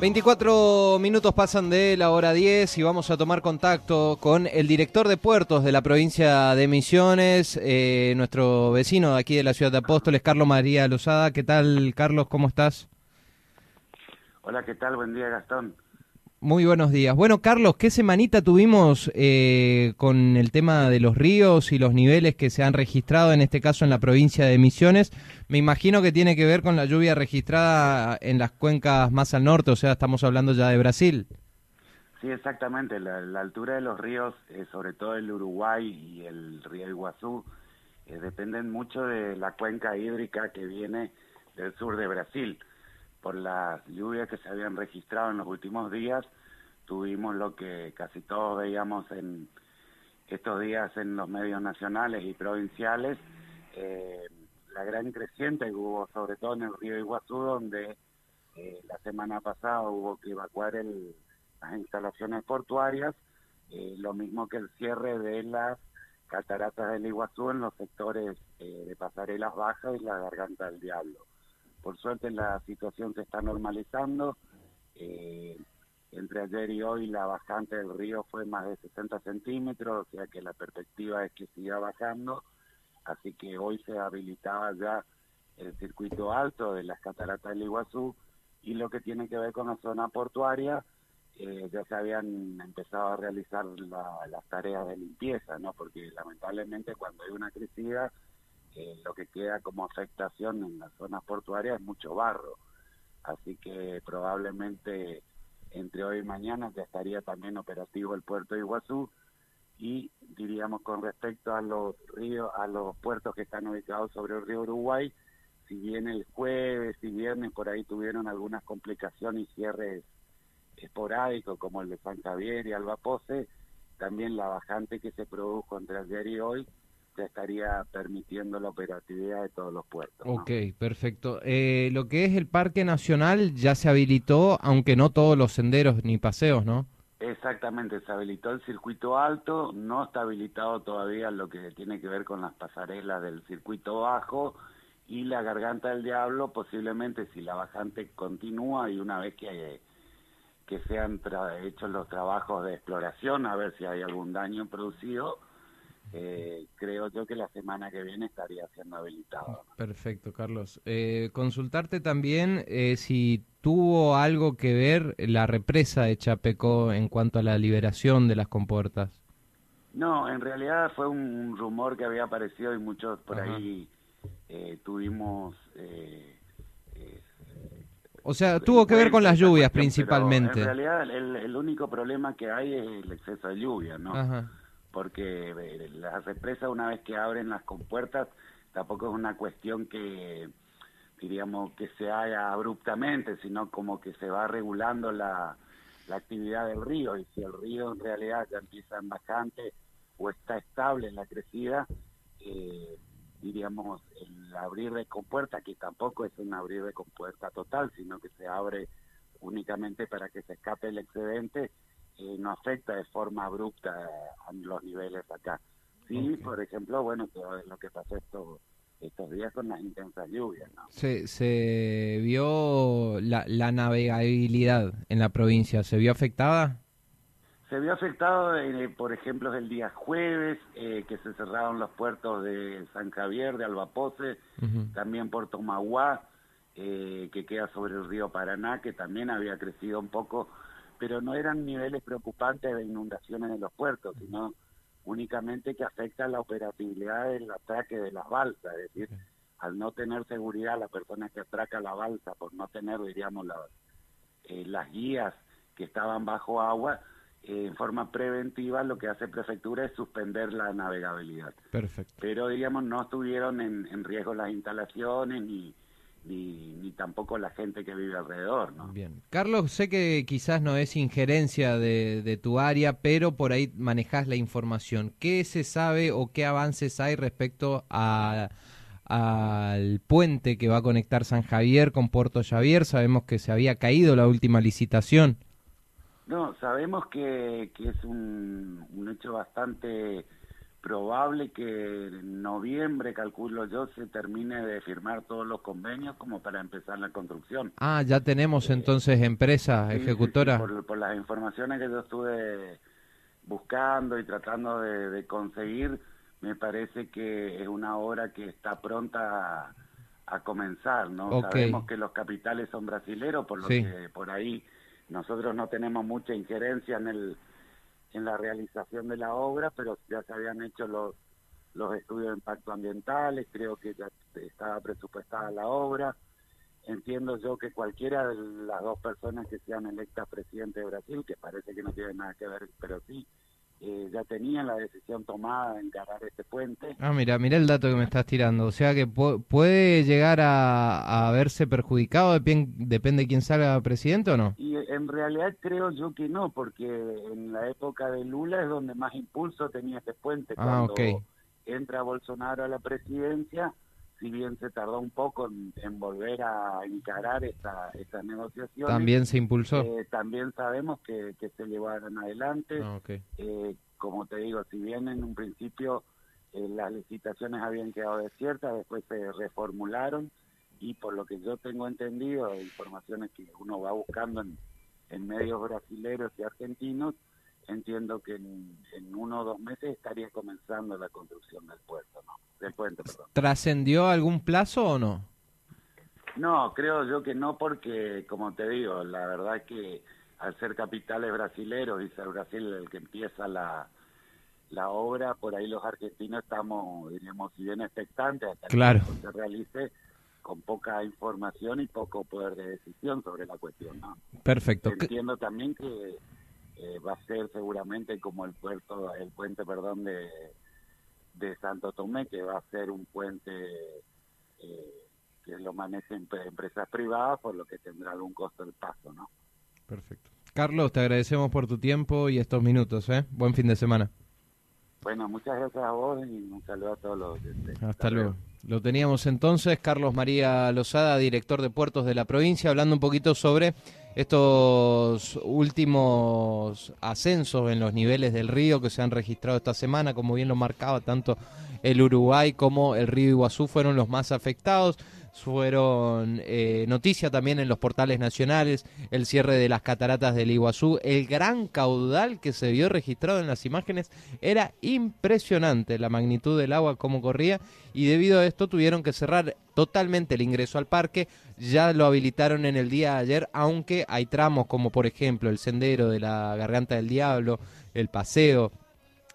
24 minutos pasan de la hora 10 y vamos a tomar contacto con el director de puertos de la provincia de Misiones, eh, nuestro vecino de aquí de la ciudad de Apóstoles, Carlos María Lozada. ¿Qué tal, Carlos? ¿Cómo estás? Hola, ¿qué tal? Buen día, Gastón. Muy buenos días. Bueno, Carlos, ¿qué semanita tuvimos eh, con el tema de los ríos y los niveles que se han registrado, en este caso en la provincia de Misiones? Me imagino que tiene que ver con la lluvia registrada en las cuencas más al norte, o sea, estamos hablando ya de Brasil. Sí, exactamente. La, altura de los ríos, eh, sobre todo el Uruguay y el río Iguazú, eh, dependen mucho de la cuenca hídrica que viene del sur de Brasil por las lluvias que se habían registrado en los últimos días, tuvimos lo que casi todos veíamos en estos días en los medios nacionales y provinciales, eh, la gran creciente que hubo sobre todo en el río Iguazú, donde eh, la semana pasada hubo que evacuar las instalaciones portuarias, eh, lo mismo que el cierre de las cataratas del Iguazú en los sectores de Pasarelas Bajas y la Garganta del Diablo. Por suerte la situación se está normalizando. Entre ayer y hoy la bajante del río fue más de 60 centímetros, o sea que la perspectiva es que siga bajando. Así que hoy se habilitaba ya el circuito alto de las cataratas del Iguazú y lo que tiene que ver con la zona portuaria, eh, ya se habían empezado a realizar las tareas de limpieza, ¿no? Porque lamentablemente cuando hay una crecida lo que queda como afectación en las zonas portuarias es mucho barro. Así que probablemente entre hoy y mañana ya estaría también operativo el puerto de Iguazú. Y diríamos con respecto a los ríos, a los puertos que están ubicados sobre el río Uruguay, si bien el jueves y viernes por ahí tuvieron algunas complicaciones y cierres esporádicos como el de San Javier y Albapose, también la bajante que se produjo entre ayer y hoy estaría permitiendo la operatividad de todos los puertos. Ok, perfecto. Eh, lo que es el Parque Nacional ya se habilitó, aunque no todos los senderos ni paseos, ¿no? Exactamente, se habilitó el circuito alto, no está habilitado todavía lo que tiene que ver con las pasarelas del circuito bajo y la garganta del diablo, posiblemente si la bajante continúa y una vez que, que sean hechos los trabajos de exploración, a ver si hay algún daño producido, eh, creo yo que la semana que viene estaría siendo habilitado. Perfecto, Carlos. Eh, consultarte también eh, si tuvo algo que ver la represa de Chapecó en cuanto a la liberación de las compuertas. No, en realidad fue un, rumor que había aparecido y muchos por ahí tuvimos... o sea, tuvo que ver con las lluvias principalmente. En realidad el, el, único problema que hay es el exceso de lluvia, ¿no? Ajá porque eh, las represas una vez que abren las compuertas tampoco es una cuestión que diríamos que se haga abruptamente, sino como que se va regulando la, la actividad del río. Y si el río en realidad ya empieza en bajante o está estable en la crecida, eh, diríamos el abrir de compuerta, que tampoco es un abrir de compuerta total, sino que se abre únicamente para que se escape el excedente, no afecta de forma abrupta a los niveles acá. Sí, por ejemplo, bueno, lo que pasó estos, estos días con las intensas lluvias. ¿no? Se, se vio la, la navegabilidad en la provincia, ¿se vio afectada? Se vio afectado, eh, por ejemplo, el día jueves, eh, que se cerraron los puertos de San Javier, de Albapose, también Puerto Maguá, eh, que queda sobre el río Paraná, que también había crecido un poco pero no eran niveles preocupantes de inundaciones en los puertos, sino únicamente que afecta la operatividad del atraque de las balsas, es decir, al no tener seguridad la persona que atraca la balsa, por no tener, diríamos, las, eh, las guías que estaban bajo agua, eh, en forma preventiva lo que hace prefectura es suspender la navegabilidad. Perfecto. Pero, diríamos, no estuvieron en, en riesgo las instalaciones ni ni, tampoco la gente que vive alrededor. ¿no? Bien. Carlos, sé que quizás no es injerencia de, tu área, pero por ahí manejas la información. ¿Qué se sabe o qué avances hay respecto a, al puente que va a conectar San Javier con Puerto Javier? Sabemos que se había caído la última licitación. No, sabemos que, que es un, un hecho bastante probable que en noviembre, calculo yo, se termine de firmar todos los convenios como para empezar la construcción. Ah, ya tenemos entonces empresa ejecutora. por, las informaciones que yo estuve buscando y tratando de, conseguir, me parece que es una obra que está pronta a, comenzar, ¿no? Sabemos que los capitales son brasileros, por lo que por ahí nosotros no tenemos mucha injerencia en el en la realización de la obra, pero ya se habían hecho los, los estudios de impacto ambientales, creo que ya estaba presupuestada la obra. Entiendo yo que cualquiera de las dos personas que sean electas presidente de Brasil, que parece que no tiene nada que ver, pero sí, eh, ya tenían la decisión tomada de encarar este puente. Ah, mira, mira el dato que me estás tirando. O sea que puede llegar a, verse perjudicado, depende de quién salga presidente o no. Y en realidad creo yo que no, porque en la época de Lula es donde más impulso tenía este puente. Ah, Cuando entra Bolsonaro a la presidencia, si bien se tardó un poco en, volver a encarar esta, esta negociación. También se impulsó. Eh, también sabemos que, se llevaron adelante. Ah, eh, como te digo, si bien en un principio eh, las licitaciones habían quedado desiertas, después se reformularon y por lo que yo tengo entendido, informaciones que uno va buscando en, en medios brasileños y argentinos, entiendo que en, uno o dos meses estaría comenzando la construcción del puerto, ¿no? Del puente, perdón. ¿Trascendió algún plazo o no? No, creo yo que no porque, como te digo, la verdad es que al ser capitales brasileros y ser Brasil el que empieza la, la obra, por ahí los argentinos estamos, diríamos, si bien expectantes hasta claro. que se realice con poca información y poco poder de decisión sobre la cuestión. ¿no? Perfecto. Entiendo también que eh, va a ser seguramente como el puerto, el puente, perdón, de, de Santo Tomé, que va a ser un puente eh, que lo manejen empresas privadas, por lo que tendrá algún costo el paso, ¿no? Perfecto. Carlos, te agradecemos por tu tiempo y estos minutos, ¿eh? Buen fin de semana. Bueno, muchas gracias a vos y un saludo a todos los. Hasta, luego. Lo teníamos entonces, Carlos María Lozada, director de puertos de la provincia, hablando un poquito sobre estos últimos ascensos en los niveles del río que se han registrado esta semana, como bien lo marcaba tanto el Uruguay como el río Iguazú fueron los más afectados fueron eh, noticia también en los portales nacionales, el cierre de las cataratas del Iguazú, el gran caudal que se vio registrado en las imágenes era impresionante, la magnitud del agua, cómo corría, y debido a esto tuvieron que cerrar totalmente el ingreso al parque, ya lo habilitaron en el día de ayer, aunque hay tramos como por ejemplo el sendero de la Garganta del Diablo, el paseo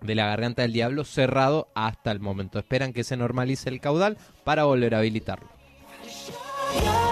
de la Garganta del Diablo cerrado hasta el momento. Esperan que se normalice el caudal para volver a habilitarlo. fire.